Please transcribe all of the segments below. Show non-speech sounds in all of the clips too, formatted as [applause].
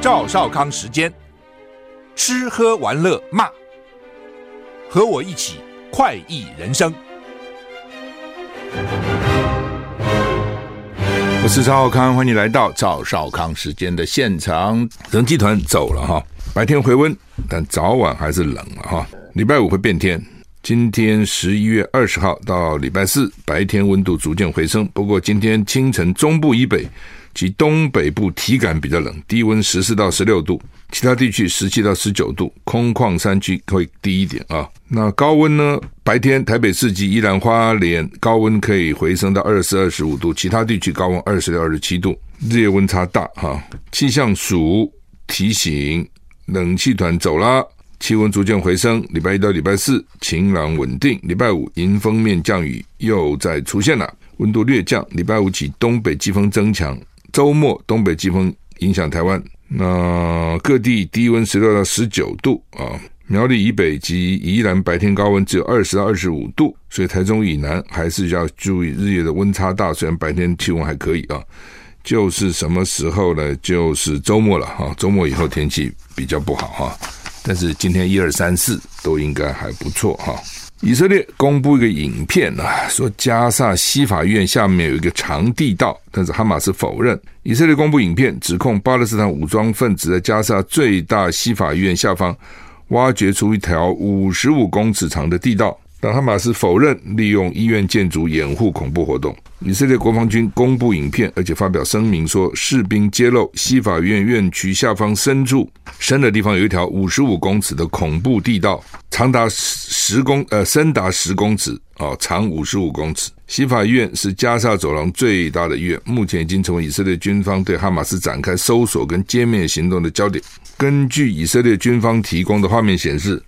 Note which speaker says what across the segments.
Speaker 1: 赵少康时间，吃喝玩乐骂，和我一起快意人生。我是赵少康，欢迎来到赵少康时间的现场。人集团走了哈，白天回温，但早晚还是冷了哈。礼拜五会变天，今天十一月二十号到礼拜四，白天温度逐渐回升，不过今天清晨中部以北。及东北部体感比较冷，低温十四到十六度，其他地区十七到十九度，空旷山区会低一点啊。那高温呢？白天台北市及宜兰花莲高温可以回升到二十四、二十五度，其他地区高温二十六、二十七度，日夜温差大哈。气象署提醒，冷气团走了，气温逐渐回升。礼拜一到礼拜四晴朗稳定，礼拜五迎风面降雨又再出现了，温度略降。礼拜五起东北季风增强。周末东北季风影响台湾，那各地低温十六到十九度啊。苗栗以北及宜兰白天高温只有二十到二十五度，所以台中以南还是要注意日夜的温差大。虽然白天气温还可以啊，就是什么时候呢？就是周末了哈。周末以后天气比较不好哈，但是今天一二三四都应该还不错哈。以色列公布一个影片啊，说加萨西法院下面有一个长地道，但是哈马斯否认。以色列公布影片，指控巴勒斯坦武装分子在加萨最大西法院下方挖掘出一条五十五公尺长的地道。但哈马斯否认利用医院建筑掩护恐怖活动。以色列国防军公布影片，而且发表声明说，士兵揭露西法院院区下方深处深的地方有一条五十五公尺的恐怖地道，长达十公呃深达十公尺啊，长五十五公尺。西法院是加萨走廊最大的医院，目前已经成为以色列军方对哈马斯展开搜索跟歼灭行动的焦点。根据以色列军方提供的画面显示。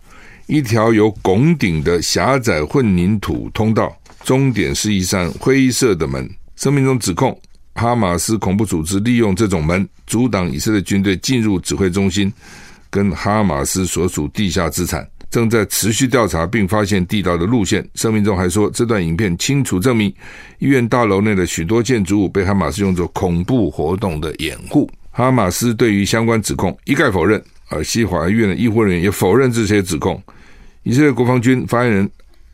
Speaker 1: 一条有拱顶的狭窄混凝土通道，终点是一扇灰色的门。声明中指控哈马斯恐怖组织利用这种门阻挡以色列军队进入指挥中心跟哈马斯所属地下资产，正在持续调查并发现地道的路线。声明中还说，这段影片清楚证明医院大楼内的许多建筑物被哈马斯用作恐怖活动的掩护。哈马斯对于相关指控一概否认，而西华医院的医护人员也否认这些指控。以色列国防军发言人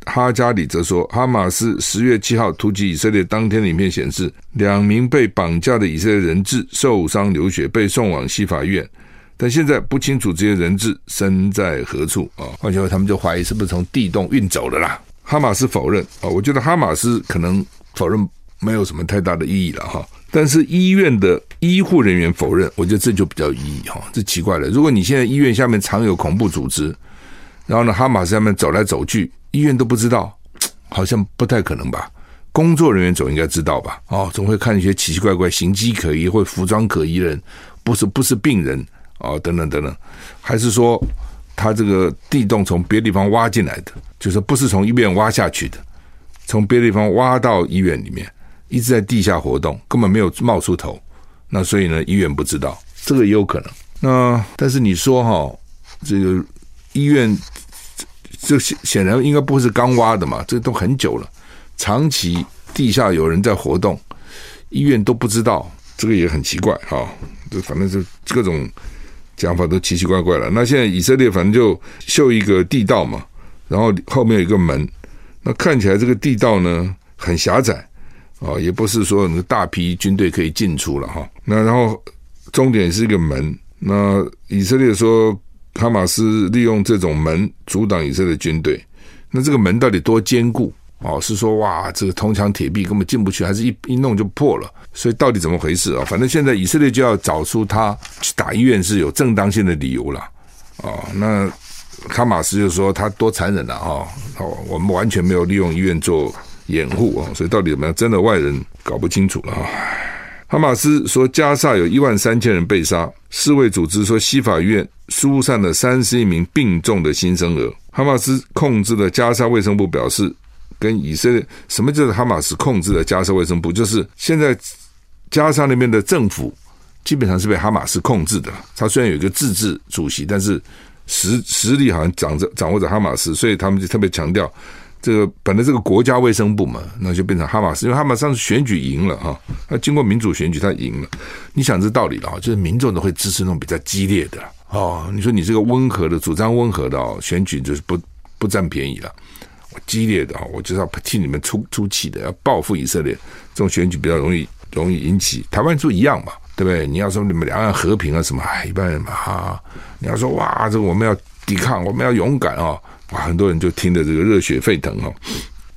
Speaker 1: 哈加里则说，哈马斯十月七号突击以色列当天的影片显示，两名被绑架的以色列人质受伤流血，被送往西法院，但现在不清楚这些人质身在何处啊。换句话说，他们就怀疑是不是从地洞运走的啦。哈马斯否认啊，我觉得哈马斯可能否认没有什么太大的意义了哈。但是医院的医护人员否认，我觉得这就比较有意义哈。这奇怪了，如果你现在医院下面藏有恐怖组织。然后呢，哈马斯他们走来走去，医院都不知道，[tsk] 好像不太可能吧？工作人员总应该知道吧？哦，总会看一些奇奇怪怪、形迹可疑或服装可疑的人，不是不是病人哦，等等等等，还是说他这个地洞从别的地方挖进来的，就是不是从医院挖下去的，从别的地方挖到医院里面，一直在地下活动，根本没有冒出头。那所以呢，医院不知道，这个也有可能。那但是你说哈、这个。医院这显显然应该不是刚挖的嘛，这都很久了，长期地下有人在活动，医院都不知道，这个也很奇怪哈。这反正是各种讲法都奇奇怪怪了。那现在以色列反正就修一个地道嘛，然后后面有一个门，那看起来这个地道呢很狭窄啊，也不是说那个大批军队可以进出了哈。那然后终点是一个门，那以色列说。哈马斯利用这种门阻挡以色列军队，那这个门到底多坚固？哦，是说哇，这个铜墙铁壁根本进不去，还是一一弄就破了？所以到底怎么回事啊？反正现在以色列就要找出他去打医院是有正当性的理由了。哦，那哈马斯就说他多残忍了啊！哦，我们完全没有利用医院做掩护啊，所以到底怎么样，真的外人搞不清楚了啊。哈马斯说加萨有一万三千人被杀，世卫组织说西法院疏散了三十一名病重的新生儿。哈马斯控制的加沙卫生部表示，跟以色列什么叫做哈马斯控制的加沙卫生部？就是现在加沙那边的政府基本上是被哈马斯控制的。他虽然有一个自治主席，但是实实力好像掌着掌握着哈马斯，所以他们就特别强调。这个本来这个国家卫生部嘛，那就变成哈马斯，因为哈马斯上次选举赢了哈，他经过民主选举他赢了。你想这道理了啊，就是民众都会支持那种比较激烈的哦。你说你这个温和的主张温和的哦，选举就是不不占便宜了。我激烈的哈，我就是要替你们出出气的，要报复以色列。这种选举比较容易容易引起台湾就一样嘛，对不对？你要说你们两岸和平啊什么，哎，一般人嘛哈，你要说哇，这个我们要抵抗，我们要勇敢啊。哇，很多人就听得这个热血沸腾哈！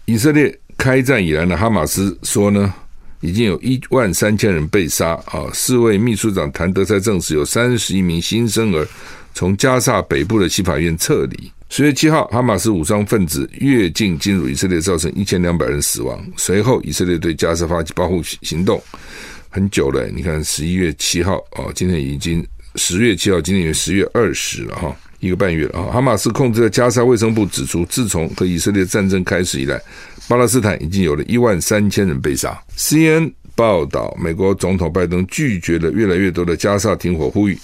Speaker 1: 以色列开战以来呢，哈马斯说呢，已经有一万三千人被杀啊。四位秘书长谭德塞证实，有三十一名新生儿从加萨北部的西法院撤离。十月七号，哈马斯武装分子越境进入以色列，造成一千两百人死亡。随后，以色列对加沙发起报复行动，很久了。你看，十一月七号啊，今天已经十月七号，今天已经十月二十了哈。一个半月了啊！哈马斯控制的加沙卫生部指出，自从和以色列战争开始以来，巴勒斯坦已经有了一万三千人被杀。CNN 报道，美国总统拜登拒绝了越来越多的加沙停火呼吁。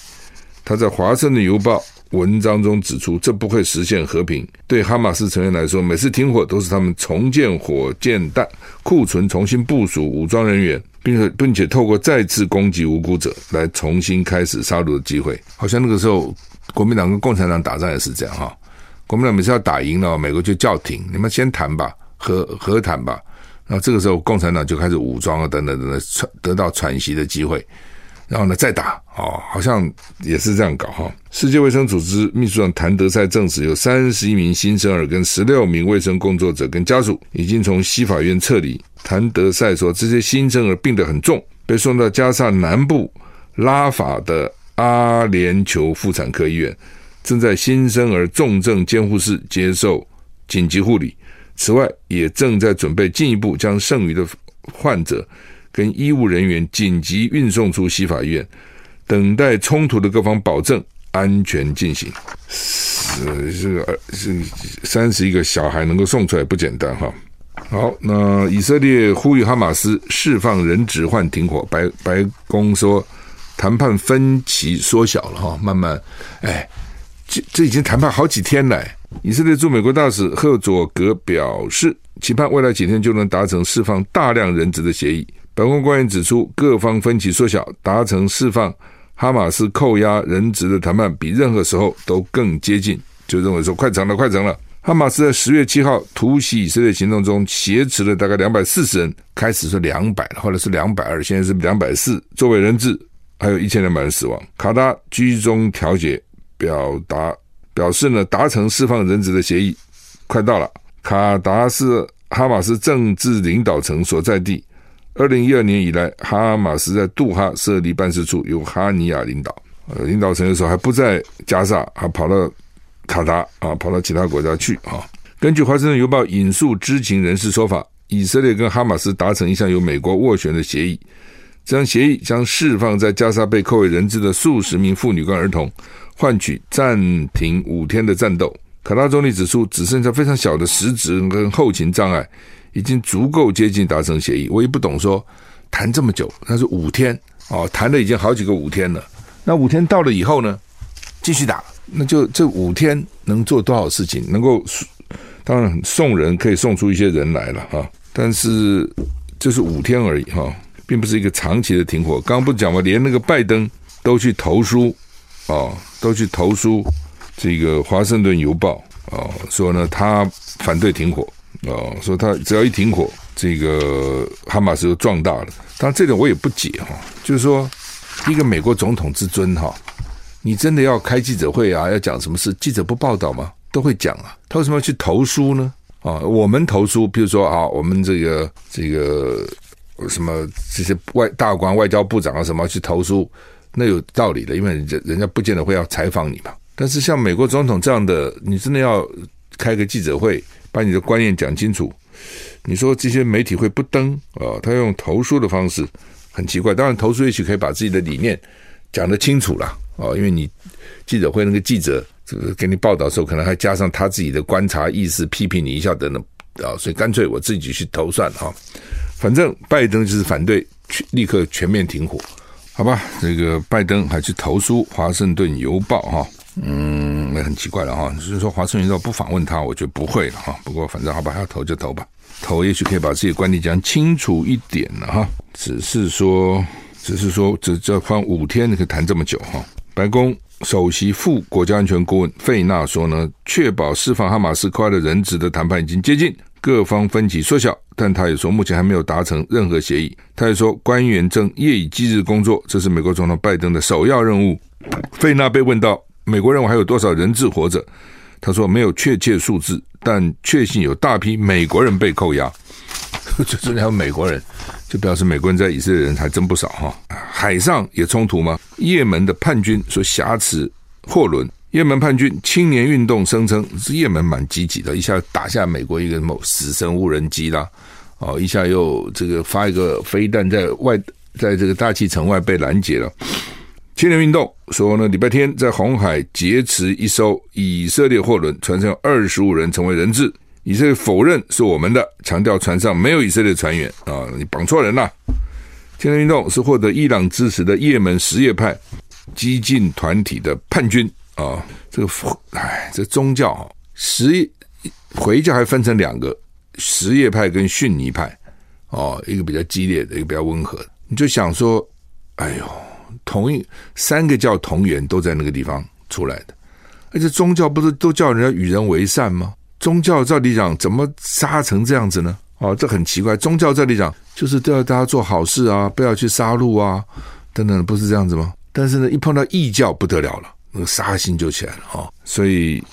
Speaker 1: 他在《华盛顿邮报》文章中指出，这不会实现和平。对哈马斯成员来说，每次停火都是他们重建火箭弹库存、重新部署武装人员，并且并且透过再次攻击无辜者来重新开始杀戮的机会。好像那个时候。国民党跟共产党打仗也是这样哈，国民党每次要打赢了，美国就叫停，你们先谈吧，和和谈吧。然后这个时候，共产党就开始武装啊，等等等等，喘得到喘息的机会，然后呢再打哦，好像也是这样搞哈。世界卫生组织秘书长谭德塞证实，有三十一名新生儿跟十六名卫生工作者跟家属已经从西法院撤离。谭德塞说，这些新生儿病得很重，被送到加萨南部拉法的。阿联酋妇产科医院正在新生儿重症监护室接受紧急护理，此外，也正在准备进一步将剩余的患者跟医务人员紧急运送出西法医院，等待冲突的各方保证安全进行。是这个是三十一个小孩能够送出来不简单哈。好，那以色列呼吁哈马斯释放人质换停火，白白宫说。谈判分歧缩小了哈，慢慢，哎，这这已经谈判好几天了。以色列驻美国大使赫佐格表示，期盼未来几天就能达成释放大量人质的协议。白宫官员指出，各方分歧缩小，达成释放哈马斯扣押人质的谈判比任何时候都更接近，就认为说快成了，快成了。哈马斯在十月七号突袭以色列行动中挟持了大概两百四十人，开始是两百，后来是两百二，现在是两百四，作为人质。还有一千两百人死亡。卡达居中调解，表达表示呢，达成释放人质的协议快到了。卡达是哈马斯政治领导层所在地。二零一二年以来，哈马斯在杜哈设立办事处，由哈尼亚领导。呃，领导层的时候还不在加萨，还跑到卡达啊，跑到其他国家去啊。根据《华盛顿邮报》引述知情人士说法，以色列跟哈马斯达成一项由美国斡旋的协议。这项协议将释放在加沙被扣为人质的数十名妇女跟儿童，换取暂停五天的战斗。卡拉总理指出，只剩下非常小的实质跟后勤障碍，已经足够接近达成协议。我也不懂说谈这么久，那是五天哦，谈了已经好几个五天了。那五天到了以后呢，继续打，那就这五天能做多少事情？能够当然送人可以送出一些人来了哈，但是这是五天而已哈。并不是一个长期的停火。刚刚不讲吗？连那个拜登都去投书，哦，都去投书这个《华盛顿邮报》哦，说呢他反对停火，哦，说他只要一停火，这个哈马斯就壮大了。当然这点我也不解哈，就是说一个美国总统之尊哈，你真的要开记者会啊，要讲什么事，记者不报道吗？都会讲啊。他为什么要去投书呢？啊，我们投书，比如说啊，我们这个这个。什么这些外大官、外交部长啊，什么去投书，那有道理的，因为人家人家不见得会要采访你嘛，但是像美国总统这样的，你真的要开个记者会，把你的观念讲清楚。你说这些媒体会不登啊？他用投书的方式，很奇怪。当然，投书也许可以把自己的理念讲得清楚了啊，因为你记者会那个记者这个给你报道的时候，可能还加上他自己的观察意识，批评你一下等等啊，所以干脆我自己去投算哈。反正拜登就是反对，立刻全面停火，好吧？这个拜登还去投书《华盛顿邮报》哈。嗯，那很奇怪了哈。就是说，华盛顿邮报不访问他，我觉得不会了哈。不过，反正好吧，要投就投吧，投也许可以把自己的观点讲清楚一点了哈。只是说，只是说，这这放五天你可以谈这么久哈。白宫首席副国家安全顾问费纳说呢，确保释放哈马斯扣押的人质的谈判已经接近，各方分歧缩小，但他也说目前还没有达成任何协议。他也说，官员正夜以继日工作，这是美国总统拜登的首要任务。费纳被问到。美国认为还有多少人质活着？他说没有确切数字，但确信有大批美国人被扣押。[laughs] 就说还有美国人，就表示美国人在以色列人还真不少哈。海上也冲突吗？也门的叛军说挟持货轮。也门叛军青年运动声称是也门蛮积极的，一下打下美国一个什么死神无人机啦，哦，一下又这个发一个飞弹在外，在这个大气层外被拦截了。青年运动说呢，礼拜天在红海劫持一艘以色列货轮，船上有二十五人成为人质。以色列否认是我们的，强调船上没有以色列船员啊，你绑错人了。青年运动是获得伊朗支持的也门什叶派激进团体的叛军啊。这个，哎，这宗教啊，什回教还分成两个，什叶派跟逊尼派哦，一个比较激烈的，一个比较温和的。你就想说，哎呦。同一三个教同源都在那个地方出来的，而且宗教不是都叫人家与人为善吗？宗教照理讲怎么杀成这样子呢？哦，这很奇怪。宗教照理讲就是都要大家做好事啊，不要去杀戮啊，等等，不是这样子吗？但是呢，一碰到异教不得了了，那个杀心就起来了啊！所以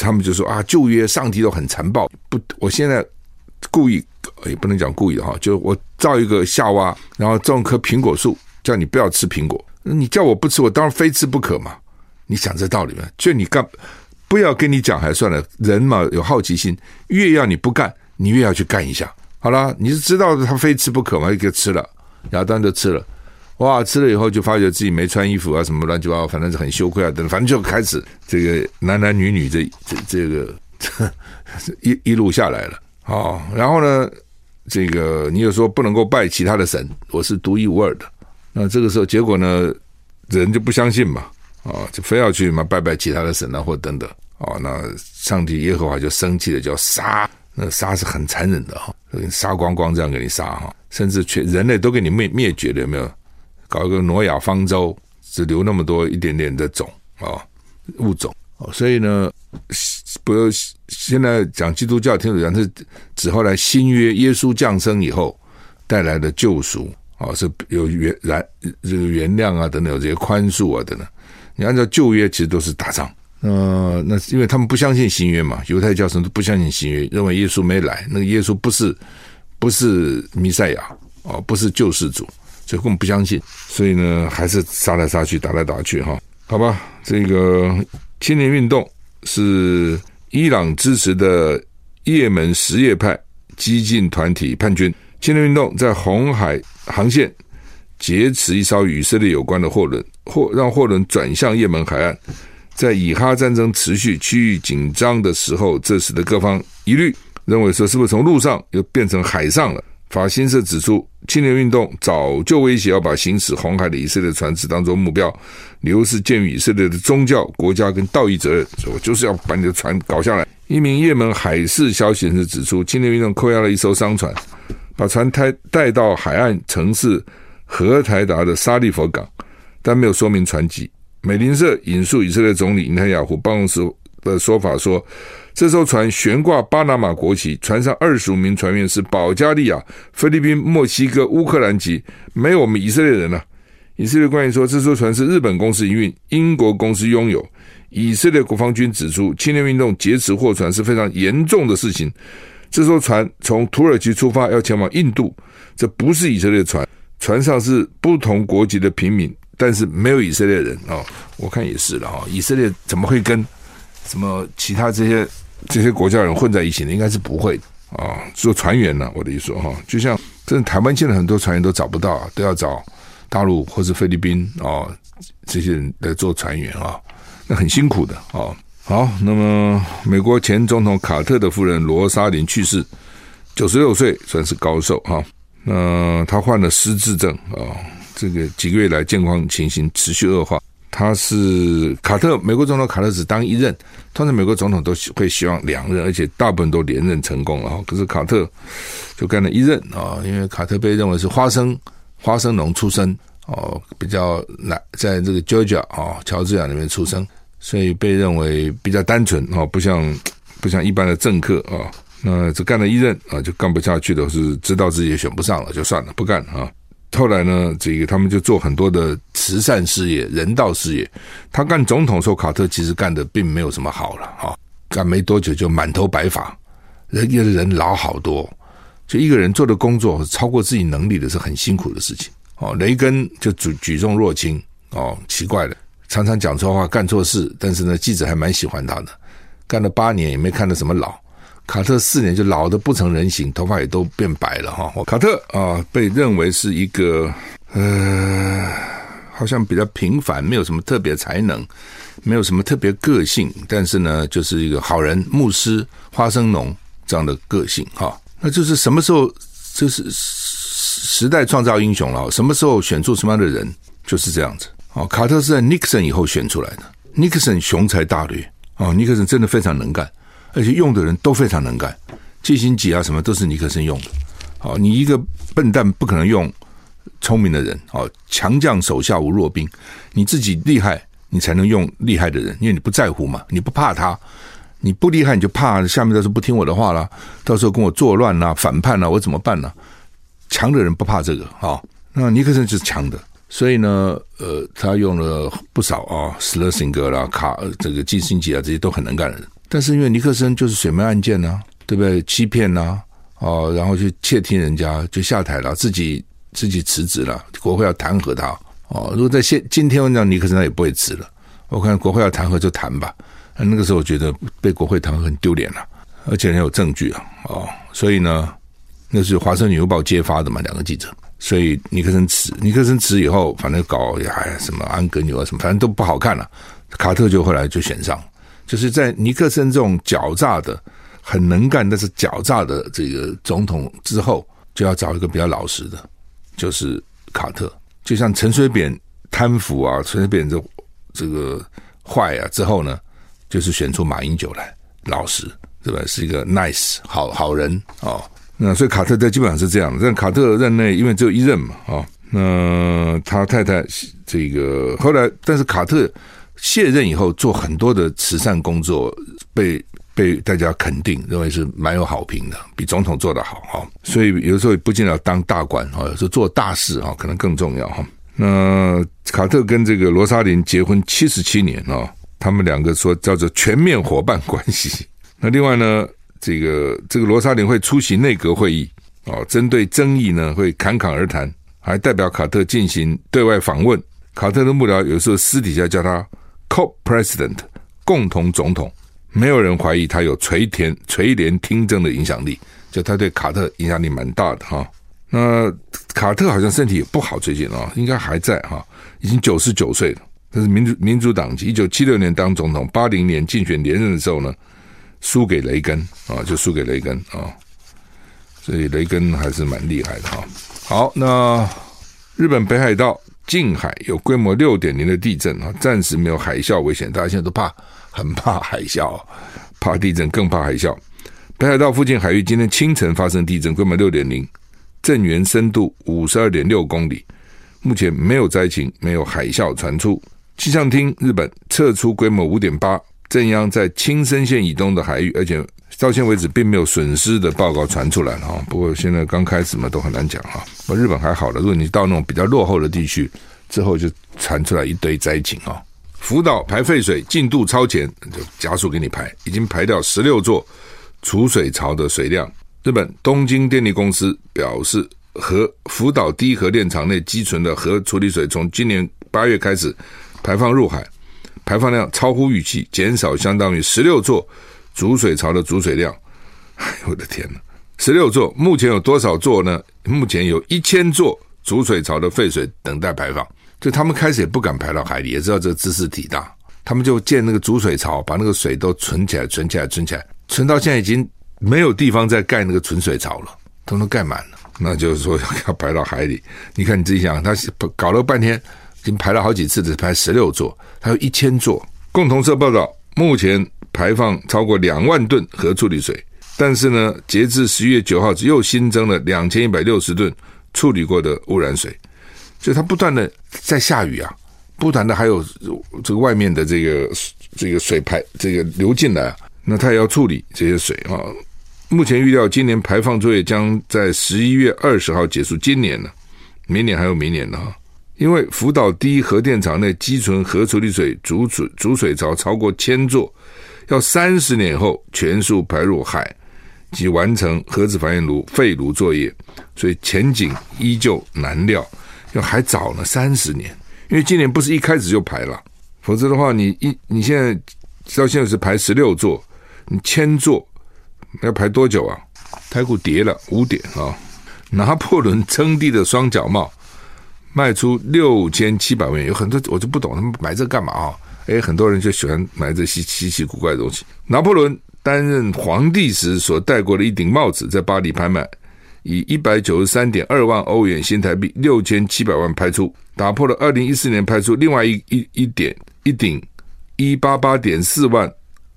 Speaker 1: 他们就说啊，旧约上帝都很残暴。不，我现在故意也不能讲故意的哈，就我造一个夏娃，然后种棵苹果树。叫你不要吃苹果，你叫我不吃，我当然非吃不可嘛。你想这道理吗？就你干，不要跟你讲还算了。人嘛有好奇心，越要你不干，你越要去干一下。好了，你是知道他非吃不可嘛，就给吃了。亚当就吃了，哇，吃了以后就发觉自己没穿衣服啊，什么乱七八糟，反正是很羞愧啊，等，反正就开始这个男男女女这这这个一一路下来了。好，然后呢，这个你又说不能够拜其他的神，我是独一无二的。那这个时候，结果呢，人就不相信嘛，啊，就非要去嘛拜拜其他的神啊，或等等，啊，那上帝耶和华就生气了，叫杀，那杀是很残忍的哈，杀光光这样给你杀哈，甚至全人类都给你灭灭绝了，有没有？搞一个挪亚方舟，只留那么多一点点的种啊物种哦，所以呢，不现在讲基督教，听主讲是指后来新约耶稣降生以后带来的救赎。哦，是有原然这个原谅啊，等等，有这些宽恕啊，等等。你按照旧约，其实都是打仗。呃，那是因为他们不相信新约嘛，犹太教什么都不相信新约，认为耶稣没来，那个耶稣不是不是弥赛亚哦，不是救世主，所以根本不相信。所以呢，还是杀来杀去，打来打去哈。好吧，这个青年运动是伊朗支持的也门什叶派激进团体叛军。青年运动在红海航线劫持一艘与以色列有关的货轮，货让货轮转向也门海岸。在以哈战争持续、区域紧张的时候，这使得各方疑虑，认为说是不是从陆上又变成海上了？法新社指出，青年运动早就威胁要把行驶红海的以色列船只当作目标，理由是鉴于以色列的宗教、国家跟道义责任，我就是要把你的船搞下来。一名也门海事消息人士指出，青年运动扣押了一艘商船。把船带带到海岸城市荷台达的沙利佛港，但没有说明船籍。美联社引述以色列总理内塔尼亚胡办公室的说法说，这艘船悬挂巴拿马国旗，船上二十五名船员是保加利亚、菲律宾、墨西哥、乌克兰籍，没有我们以色列人啊。以色列官员说，这艘船是日本公司营运，英国公司拥有。以色列国防军指出，青年运动劫持货船是非常严重的事情。这艘船从土耳其出发，要前往印度。这不是以色列船，船上是不同国籍的平民，但是没有以色列人哦，我看也是了哈。以色列怎么会跟什么其他这些这些国家人混在一起呢？应该是不会的啊。做船员呢，我的意思说哈，就像这台湾现在很多船员都找不到，都要找大陆或是菲律宾啊这些人来做船员啊，那很辛苦的啊。好，那么美国前总统卡特的夫人罗莎琳去世，九十六岁，算是高寿哈。那他患了失智症啊，这个几个月来健康情形持续恶化。他是卡特，美国总统卡特只当一任，通常美国总统都会希望两任，而且大部分都连任成功了哈。可是卡特就干了一任啊，因为卡特被认为是花生花生农出身哦，比较难，在这个 Georgia 啊，乔治亚那边出生。所以被认为比较单纯哦，不像不像一般的政客啊，那只干了一任啊，就干不下去的是知道自己也选不上了，就算了，不干了啊。后来呢，这个他们就做很多的慈善事业、人道事业。他干总统的时候，卡特其实干的并没有什么好了啊，干没多久就满头白发，人家的人老好多。就一个人做的工作超过自己能力的是很辛苦的事情哦。雷根就举举重若轻哦，奇怪的。常常讲错话，干错事，但是呢，记者还蛮喜欢他的。干了八年也没看到什么老。卡特四年就老得不成人形，头发也都变白了哈。卡特啊，被认为是一个呃，好像比较平凡，没有什么特别才能，没有什么特别个性，但是呢，就是一个好人、牧师、花生农这样的个性哈。那就是什么时候就是时代创造英雄了？什么时候选出什么样的人，就是这样子。哦，卡特是在尼克森以后选出来的。尼克森雄才大略，哦，尼克森真的非常能干，而且用的人都非常能干，基辛吉啊什么都是尼克森用的。哦，你一个笨蛋不可能用聪明的人。哦，强将手下无弱兵，你自己厉害，你才能用厉害的人，因为你不在乎嘛，你不怕他，你不厉害你就怕下面都是不听我的话了，到时候跟我作乱呐、反叛呐，我怎么办呢？强的人不怕这个啊、哦，那尼克森就是强的。所以呢，呃，他用了不少啊，斯勒辛格啦、卡这个基辛吉啊，这些都很能干的人。但是因为尼克森就是水门案件呐、啊，对不对？欺骗呐、哦，然后就窃听人家，就下台了，自己自己辞职了，国会要弹劾他。哦，如果在现今天我讲尼克森，他也不会辞了。我看国会要弹劾就弹吧。那个时候我觉得被国会弹劾很丢脸了，而且很有证据啊。哦，所以呢，那是华盛顿邮报揭发的嘛，两个记者。所以尼克森辞，尼克森辞以后，反正搞呀什么安格纽啊什么，反正都不好看了。卡特就后来就选上，就是在尼克森这种狡诈的、很能干但是狡诈的这个总统之后，就要找一个比较老实的，就是卡特。就像陈水扁贪腐啊，陈水扁这这个坏啊之后呢，就是选出马英九来，老实对吧？是一个 nice 好好人哦。那所以卡特在基本上是这样的，但卡特任内因为只有一任嘛，啊，那他太太这个后来，但是卡特卸任以后做很多的慈善工作，被被大家肯定，认为是蛮有好评的，比总统做得好哈。所以有时候不见得要当大官啊，有时候做大事啊，可能更重要哈。那卡特跟这个罗莎琳结婚七十七年啊，他们两个说叫做全面伙伴关系。[laughs] 那另外呢？这个这个罗莎琳会出席内阁会议哦，针对争议呢会侃侃而谈，还代表卡特进行对外访问。卡特的幕僚有时候私底下叫他 co-president 共同总统，没有人怀疑他有垂田垂帘听政的影响力，就他对卡特影响力蛮大的哈。那卡特好像身体也不好，最近啊，应该还在哈，已经九十九岁了。他是民主民主党籍，一九七六年当总统，八零年竞选连任的时候呢。输给雷根啊，就输给雷根啊，所以雷根还是蛮厉害的哈。好，那日本北海道近海有规模六点零的地震啊，暂时没有海啸危险，大家现在都怕，很怕海啸，怕地震更怕海啸。北海道附近海域今天清晨发生地震，规模六点零，震源深度五十二点六公里，目前没有灾情，没有海啸传出。气象厅日本测出规模五点八。震央在青森县以东的海域，而且到现在为止并没有损失的报告传出来了哈。不过现在刚开始嘛，都很难讲哈。日本还好了，如果你到那种比较落后的地区之后，就传出来一堆灾情哈。福岛排废水进度超前，就加速给你排，已经排掉十六座储水槽的水量。日本东京电力公司表示，核福岛第一核电厂内积存的核处理水从今年八月开始排放入海，排放量超乎预期，减少相当于十六座储水槽的储水量。[laughs] 哎我的天哪！十六座，目前有多少座呢？目前有一千座储水槽的废水等待排放。就他们开始也不敢排到海里，也知道这个知识体大，他们就建那个储水槽，把那个水都存起来，存起来，存起来，存到现在已经没有地方再盖那个存水槽了，都能盖满了。那就是说要排到海里。你看你自己想，他搞了半天，已经排了好几次，只排十六座，还有一千座。共同社报道，目前排放超过两万吨核处理水，但是呢，截至十一月九号，又新增了两千一百六十吨处理过的污染水。就它不断的在下雨啊，不断的还有这个外面的这个这个水排这个流进来啊，那它也要处理这些水啊。目前预料今年排放作业将在十一月二十号结束。今年呢，明年还有明年呢。因为福岛第一核电厂内积存核处理水储水储水槽超过千座，要三十年后全数排入海及完成核子反应炉废炉作业，所以前景依旧难料。要还早呢，三十年，因为今年不是一开始就排了，否则的话，你一你现在到现在是排十六座，你千座要排多久啊？台股跌了五点啊！拿破仑 [laughs] 称帝的双脚帽卖出六千七百万元，有很多我就不懂他们买这干嘛啊？诶，很多人就喜欢买这稀稀奇古怪的东西。拿破仑担任皇帝时所戴过的一顶帽子，在巴黎拍卖。以一百九十三点二万欧元（新台币六千七百万）拍出，打破了二零一四年拍出另外一一一点一顶一八八点四万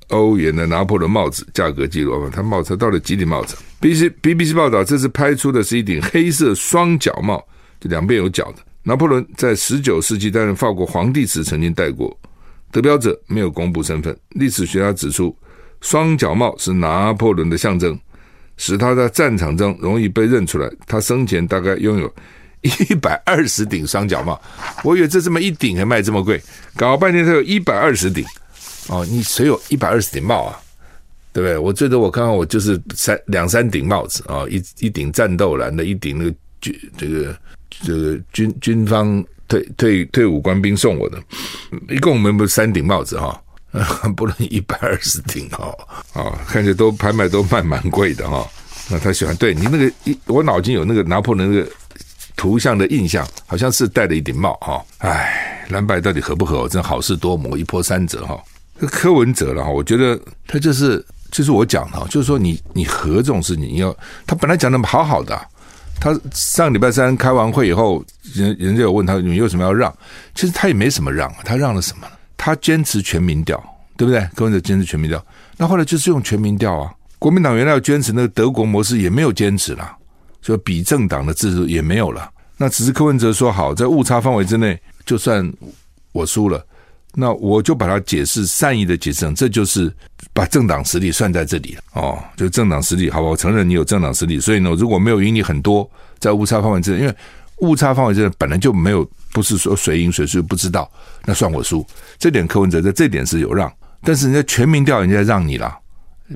Speaker 1: 欧元的拿破仑帽子价格记录。他帽子到底几顶帽子？BBC BBC 报道，这次拍出的是一顶黑色双角帽，两边有角的。拿破仑在十九世纪担任法国皇帝时曾经戴过，得标者没有公布身份。历史学家指出，双角帽是拿破仑的象征。使他在战场中容易被认出来。他生前大概拥有 [laughs] 一百二十顶双角帽，我以为这这么一顶还卖这么贵，搞半天他有一百二十顶。哦，你谁有一百二十顶帽啊？对不对？我最多我看看，我就是三两三顶帽子啊，一一顶战斗蓝的，一顶那个军这个这个军军方退退退伍官兵送我的，一共我们不是三顶帽子哈。[laughs] 不能一百二十顶哦，啊，看着都拍卖都卖蛮贵的哈。那他喜欢对你那个一，我脑筋有那个拿破仑那个图像的印象，好像是戴了一顶帽哈。哎，蓝白到底合不合？真好事多磨，一波三折哈。这柯文哲了哈，我觉得他就是就是我讲的，就是说你你和这种事情，你要他本来讲的好好的，他上礼拜三开完会以后，人人家有问他你为什么要让？其实他也没什么让，他让了什么？他坚持全民调，对不对？柯文哲坚持全民调，那后来就是用全民调啊。国民党原来要坚持那个德国模式，也没有坚持了，就比政党的制度也没有了。那只是柯文哲说好，在误差范围之内，就算我输了，那我就把它解释善意的解释，这就是把政党实力算在这里了哦，就政党实力，好吧，我承认你有政党实力，所以呢，如果没有赢你很多，在误差范围之内，因为误差范围之内本来就没有。不是说谁赢谁输不知道，那算我输。这点柯文哲在这点是有让，但是人家全民调人家让你了，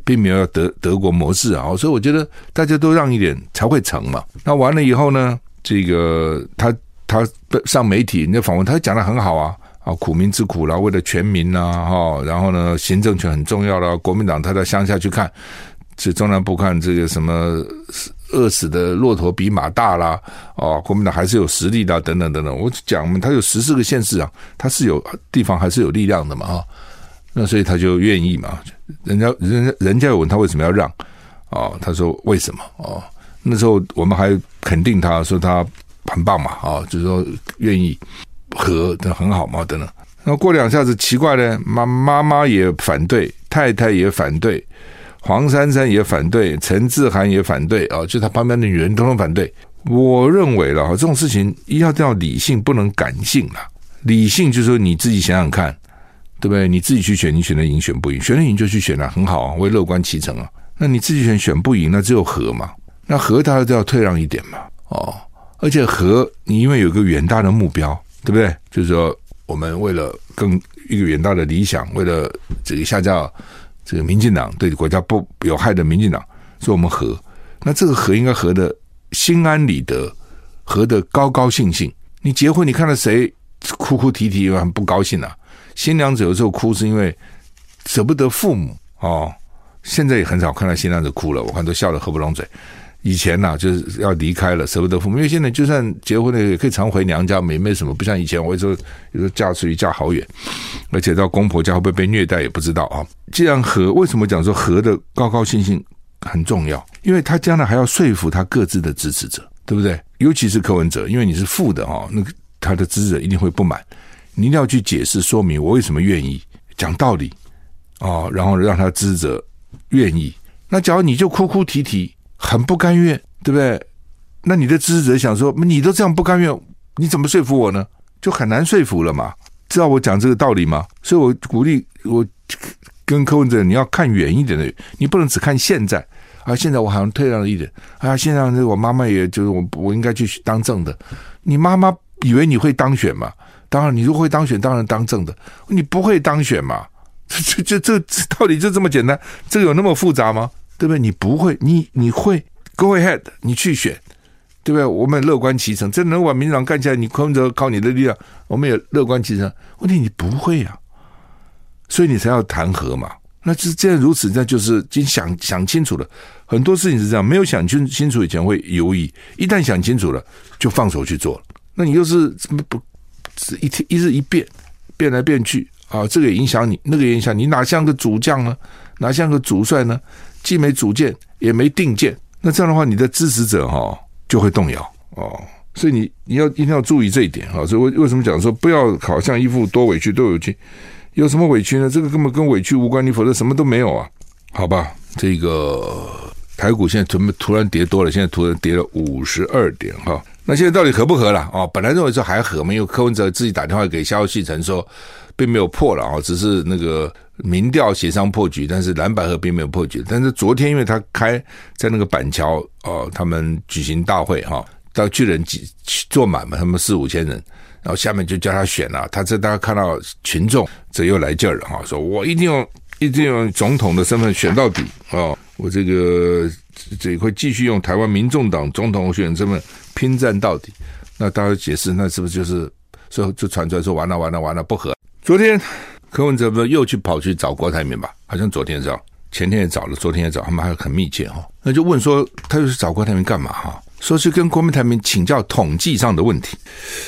Speaker 1: 并没有德德国模式啊，所以我觉得大家都让一点才会成嘛。那完了以后呢，这个他他上媒体人家访问，他讲的很好啊，啊苦民之苦啦，为了全民呐，哈，然后呢行政权很重要了，国民党他到乡下去看，这中南部看这个什么。饿死的骆驼比马大啦，哦，国民党还是有实力的，等等等等。我讲嘛，他有十四个县市啊，他是有地方还是有力量的嘛，哈。那所以他就愿意嘛，人家人家人家有问他为什么要让，哦，他说为什么哦？那时候我们还肯定他说他很棒嘛，啊，就是说愿意和的很好嘛，等等。那过两下子奇怪呢，妈妈妈也反对，太太也反对。黄珊珊也反对，陈志涵也反对啊，就他旁边的女人都能反对。我认为了哈，这种事情一要要理性，不能感性了。理性就是说你自己想想看，对不对？你自己去选，你选的赢，选不赢，选了赢就去选了，很好啊，我也乐观其成啊。那你自己选选不赢，那只有和嘛。那和大家都要退让一点嘛。哦，而且和你因为有个远大的目标，对不对？就是说我们为了更一个远大的理想，为了这个下架。这个民进党对国家不有害的民进党，所以我们和，那这个和应该和的心安理得，和的高高兴兴。你结婚，你看到谁哭哭啼啼，很不高兴啊。新娘子有时候哭是因为舍不得父母哦。现在也很少看到新娘子哭了，我看都笑得合不拢嘴。以前呐、就是要离开了，舍不得父母。因为现在就算结婚了，也可以常回娘家，没没什么。不像以前，我有时候有时候嫁出去嫁好远，而且到公婆家会不会被虐待也不知道啊。既然和为什么讲说和的高高兴兴很重要？因为他将来还要说服他各自的支持者，对不对？尤其是柯文哲，因为你是副的啊，那个他的支持者一定会不满，你一定要去解释说明我为什么愿意讲道理啊，然后让他支持者愿意。那假如你就哭哭啼啼。很不甘愿，对不对？那你的支持者想说，你都这样不甘愿，你怎么说服我呢？就很难说服了嘛。知道我讲这个道理吗？所以我鼓励我跟柯文哲，你要看远一点的，你不能只看现在啊。现在我好像退让了一点啊。现在我妈妈也就是我，我应该去当正的。你妈妈以为你会当选嘛？当然，你如果会当选，当然当正的。你不会当选嘛？这这这这道理就这么简单？这有那么复杂吗？对不对？你不会，你你会，Go ahead，你去选，对不对？我们乐观其成，真能把民进党干起来，你柯文哲靠你的力量，我们也乐观其成。问题你不会呀、啊，所以你才要谈和嘛。那是既然如此，那就是已经想想清楚了。很多事情是这样，没有想清清楚以前会犹豫，一旦想清楚了，就放手去做了。那你又是怎么不一天一日一变，变来变去啊？这个影响你，那个影响你，哪像个主将呢？哪像个主帅呢？既没主见，也没定见，那这样的话，你的支持者哈、就会动摇哦。所以你你要一定要注意这一点哈。所以为为什么讲说不要好像一副多委屈多委屈？有什么委屈呢？这个根本跟委屈无关，你否则什么都没有啊。好吧，这个台股现在突突然跌多了，现在突然跌了五十二点哈。那现在到底合不合了啊？本来认为说还合，没有柯文哲自己打电话给萧旭晨说，并没有破了啊，只是那个。民调协商破局，但是蓝百合并没有破局。但是昨天，因为他开在那个板桥哦，他们举行大会哈，到巨人挤坐满嘛，他们四五千人，然后下面就叫他选了。他这大家看到群众，这又来劲儿了哈，说我一定要一定用总统的身份选到底啊！我这个这会继续用台湾民众党总统选身份拼战到底。那大家解释，那是不是就是说就传出来说完了完了完了不合？昨天。柯文哲不又去跑去找郭台铭吧？好像昨天找，前天也找了，昨天也找，他们还很密切哈。那就问说，他又去找郭台铭干嘛哈？说去跟郭台铭请教统计上的问题。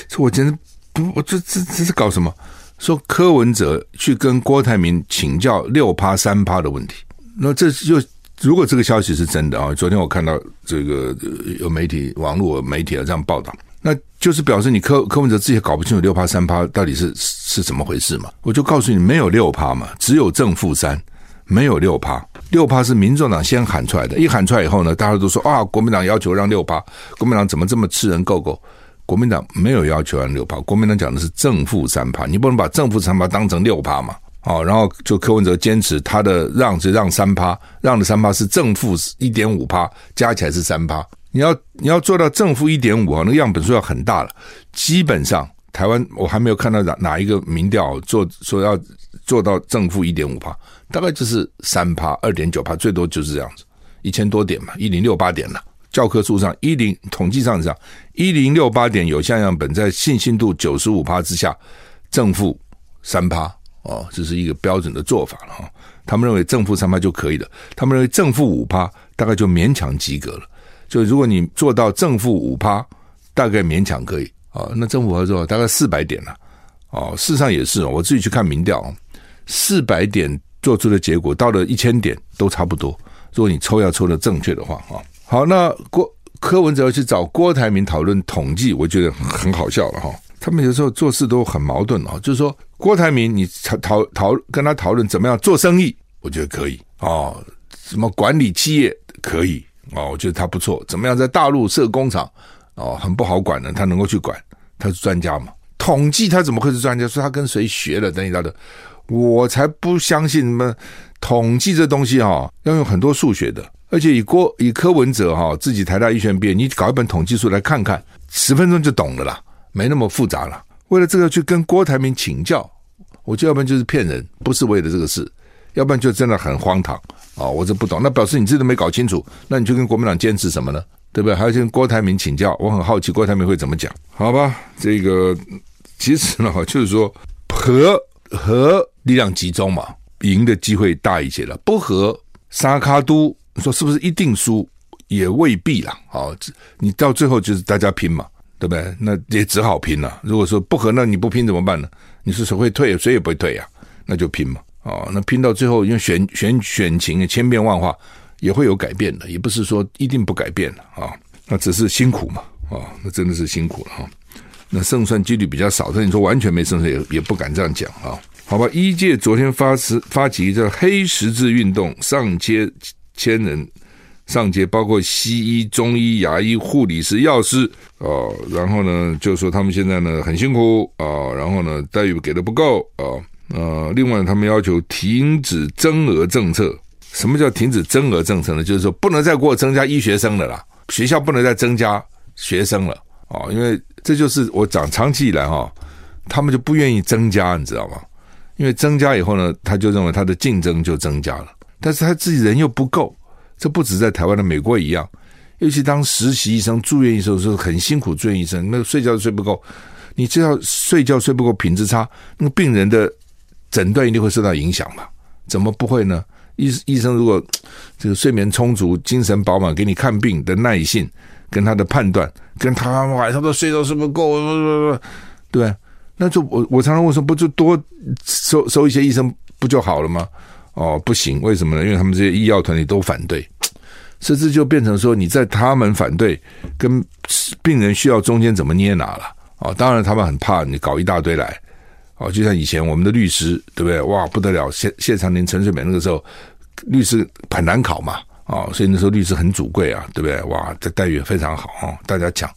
Speaker 1: 这我简直不，我这这这是搞什么？说柯文哲去跟郭台铭请教六趴三趴的问题。那这就如果这个消息是真的啊，昨天我看到这个有媒体、网络媒体啊这样报道。那就是表示你柯柯文哲自己搞不清楚六趴三趴到底是是怎么回事嘛？我就告诉你，没有六趴嘛，只有正负三，没有六趴。六趴是民众党先喊出来的，一喊出来以后呢，大家都说啊，国民党要求让六趴，国民党怎么这么吃人够够？国民党没有要求让六趴，国民党讲的是正负三趴，你不能把正负三趴当成六趴嘛？哦，然后就柯文哲坚持他的让是让三趴，让的三趴是正负一点五趴，加起来是三趴。你要你要做到正负一点五啊，那个样本数要很大了。基本上台湾我还没有看到哪哪一个民调做说要做到正负一点五趴，大概就是三趴、二点九趴，最多就是这样子，一千多点嘛，一零六八点了。教科书上一零统计上上一零六八点有效样本在信心度九十五趴之下，正负三趴哦，这是一个标准的做法了哈。他们认为正负三趴就可以了，他们认为正负五趴大概就勉强及格了。就如果你做到正负五趴，大概勉强可以啊。那正负合作大概四百点了，哦，事实上也是，我自己去看民调，四百点做出的结果到了一千点都差不多。如果你抽要抽的正确的话，啊，好，那郭柯文哲要去找郭台铭讨论统计，我觉得很好笑了哈。他们有时候做事都很矛盾啊，就是说郭台铭你讨讨讨跟他讨论怎么样做生意，我觉得可以哦，什么管理企业可以。哦，我觉得他不错，怎么样在大陆设工厂？哦，很不好管的，他能够去管，他是专家嘛？统计他怎么会是专家？说他跟谁学的？等一等的，我才不相信什么统计这东西哈、哦，要用很多数学的，而且以郭以柯文哲哈、哦、自己台大医学毕业，你搞一本统计书来看看，十分钟就懂了啦，没那么复杂了。为了这个去跟郭台铭请教，我就要不然就是骗人，不是为了这个事。要不然就真的很荒唐啊、我这不懂，那表示你自己都没搞清楚，那你就跟国民党坚持什么呢？对不对？还要跟郭台铭请教，我很好奇郭台铭会怎么讲？好吧，这个其实呢，就是说和和力量集中嘛，赢的机会大一些了。不和沙卡都，说是不是一定输？也未必啦。啊，你到最后就是大家拼嘛，对不对？那也只好拼了。如果说不和，那你不拼怎么办呢？你说谁会退？谁也不会退呀，那就拼嘛。啊，那拼到最后，因为选选选情千变万化，也会有改变的，也不是说一定不改变的啊。那只是辛苦嘛。啊，那真的是辛苦了哈。那胜算几率比较少，但你说完全没胜算也也不敢这样讲啊。好吧，医界昨天发起发起这黑十字运动，上街千人上街，包括西医、中医、牙医、护理师、药师哦。然后呢，就说他们现在呢很辛苦啊，然后呢待遇给的不够啊。呃，另外他们要求停止增额政策。什么叫停止增额政策呢？就是说不能再给我增加医学生了啦，学校不能再增加学生了啊，因为。这就是我长长期以来哈，他们就不愿意增加，你知道吗？因为增加以后呢，他就认为他的竞争就增加了，但是他自己人又不够。这不止在台湾的美国一样，尤其当实习医生、住院医生的时候很辛苦，住院医生那个睡觉都睡不够，你只要睡觉睡不够，品质差，那个病人的诊断一定会受到影响嘛？怎么不会呢？医医生如果这个睡眠充足、精神饱满，给你看病的耐性。跟他的判断，跟他晚上都睡觉是不是够？对，那就我我常常问说，不就多收收一些医生不就好了吗？哦，不行，为什么呢？因为他们这些医药团体都反对，甚至就变成说你在他们反对跟病人需要中间怎么捏拿了？哦，当然他们很怕你搞一大堆来，哦，就像以前我们的律师，对不对？哇，不得了，谢谢长廷、陈水扁那个时候，律师很难考嘛。啊、哦，所以那时候律师很主贵啊，对不对？哇，这待遇非常好啊、哦，大家抢。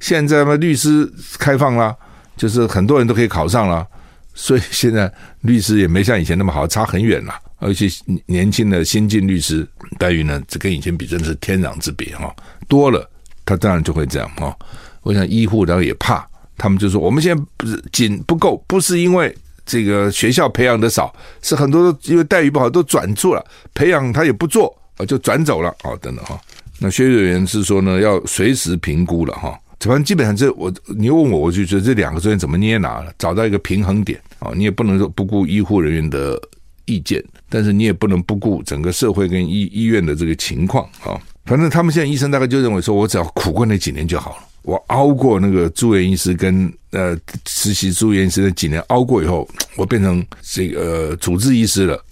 Speaker 1: 现在嘛，律师开放了，就是很多人都可以考上了，所以现在律师也没像以前那么好，差很远了。而且年轻的新进律师待遇呢，这跟以前比真的是天壤之别哈、哦。多了，他当然就会这样哈、哦。我想医护然后也怕，他们就说我们现在不是紧不够，不是因为这个学校培养的少，是很多因为待遇不好都转做了，培养他也不做。啊，就转走了哦，等等哈。那薛瑞元是说呢，要随时评估了哈。反正基本上这我你问我，我就觉得这两个中间怎么捏拿了，找到一个平衡点啊。你也不能说不顾医护人员的意见，但是你也不能不顾整个社会跟医医院的这个情况啊。反正他们现在医生大概就认为说，我只要苦过那几年就好了。我熬过那个住院医师跟呃实习住院医师的几年熬过以后，我变成这个、呃、主治医师了，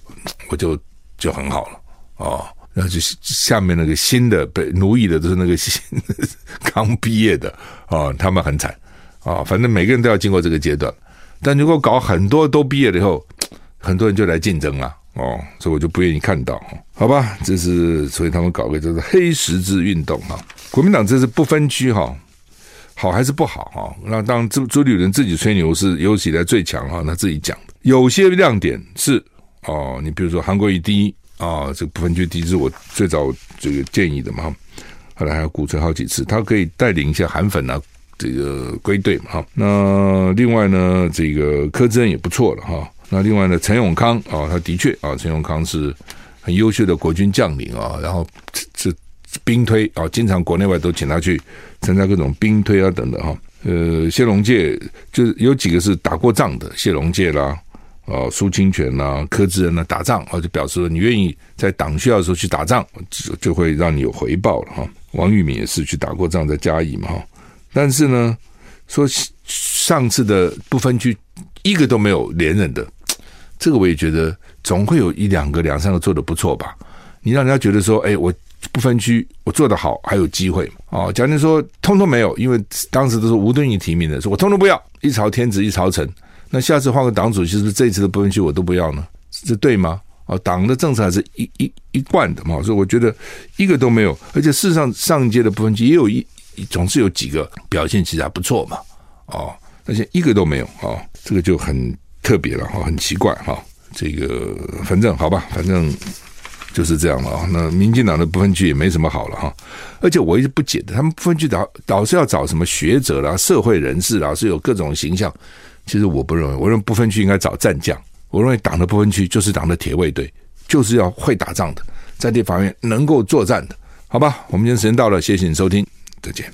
Speaker 1: 我就就很好了哦。然后就下面那个新的被奴役的都是那个新刚毕业的啊，他们很惨啊。反正每个人都要经过这个阶段，但如果搞很多都毕业了以后，很多人就来竞争了哦，所以我就不愿意看到。好吧，这是所以他们搞个叫做黑十字运动哈。国民党这是不分区哈，好还是不好哈？那当朱朱立伦自己吹牛是有史以来最强哈，他自己讲的。有些亮点是哦，你比如说韩国瑜第一。啊，这个不分区第一是我最早这个建议的嘛，后来还要鼓吹好几次，他可以带领一下韩粉啊，这个归队嘛哈。那另外呢，这个柯志恩也不错了哈。那另外呢，陈永康啊，他的确啊，陈永康是很优秀的国军将领啊，然后这兵推啊，经常国内外都请他去参加各种兵推啊等等哈。呃，谢龙介就有几个是打过仗的，谢龙介啦。啊，苏清泉呐、柯志恩呐，打仗啊，就表示了你愿意在党需要的时候去打仗，就就会让你有回报了哈。王玉敏也是去打过仗，在嘉义嘛哈。但是呢，说上次的不分区一个都没有连任的，这个我也觉得总会有一两个、两三个做得不错吧。你让人家觉得说，哎，我不分区我做得好，还有机会哦。假如说通通没有，因为当时都是吴敦义提名的，说我通通不要，一朝天子一朝臣。那下次换个党主席，是不是这一次的不分区我都不要呢？这对吗？啊，党的政策还是一一一贯的嘛，所以我觉得一个都没有。而且事实上，上一届的不分区也有一总是有几个表现其实还不错嘛，哦，而且一个都没有啊，这个就很特别了哈，很奇怪哈。这个反正好吧，反正就是这样了啊。那民进党的不分区也没什么好了哈。而且我一直不解的，他们不分区导导是要找什么学者啦、社会人士啦，是有各种形象。其实我不认为，我认为不分区应该找战将。我认为党的不分区就是党的铁卫队，就是要会打仗的，在立法院能够作战的，好吧？我们今天时间到了，谢谢你收听，再见。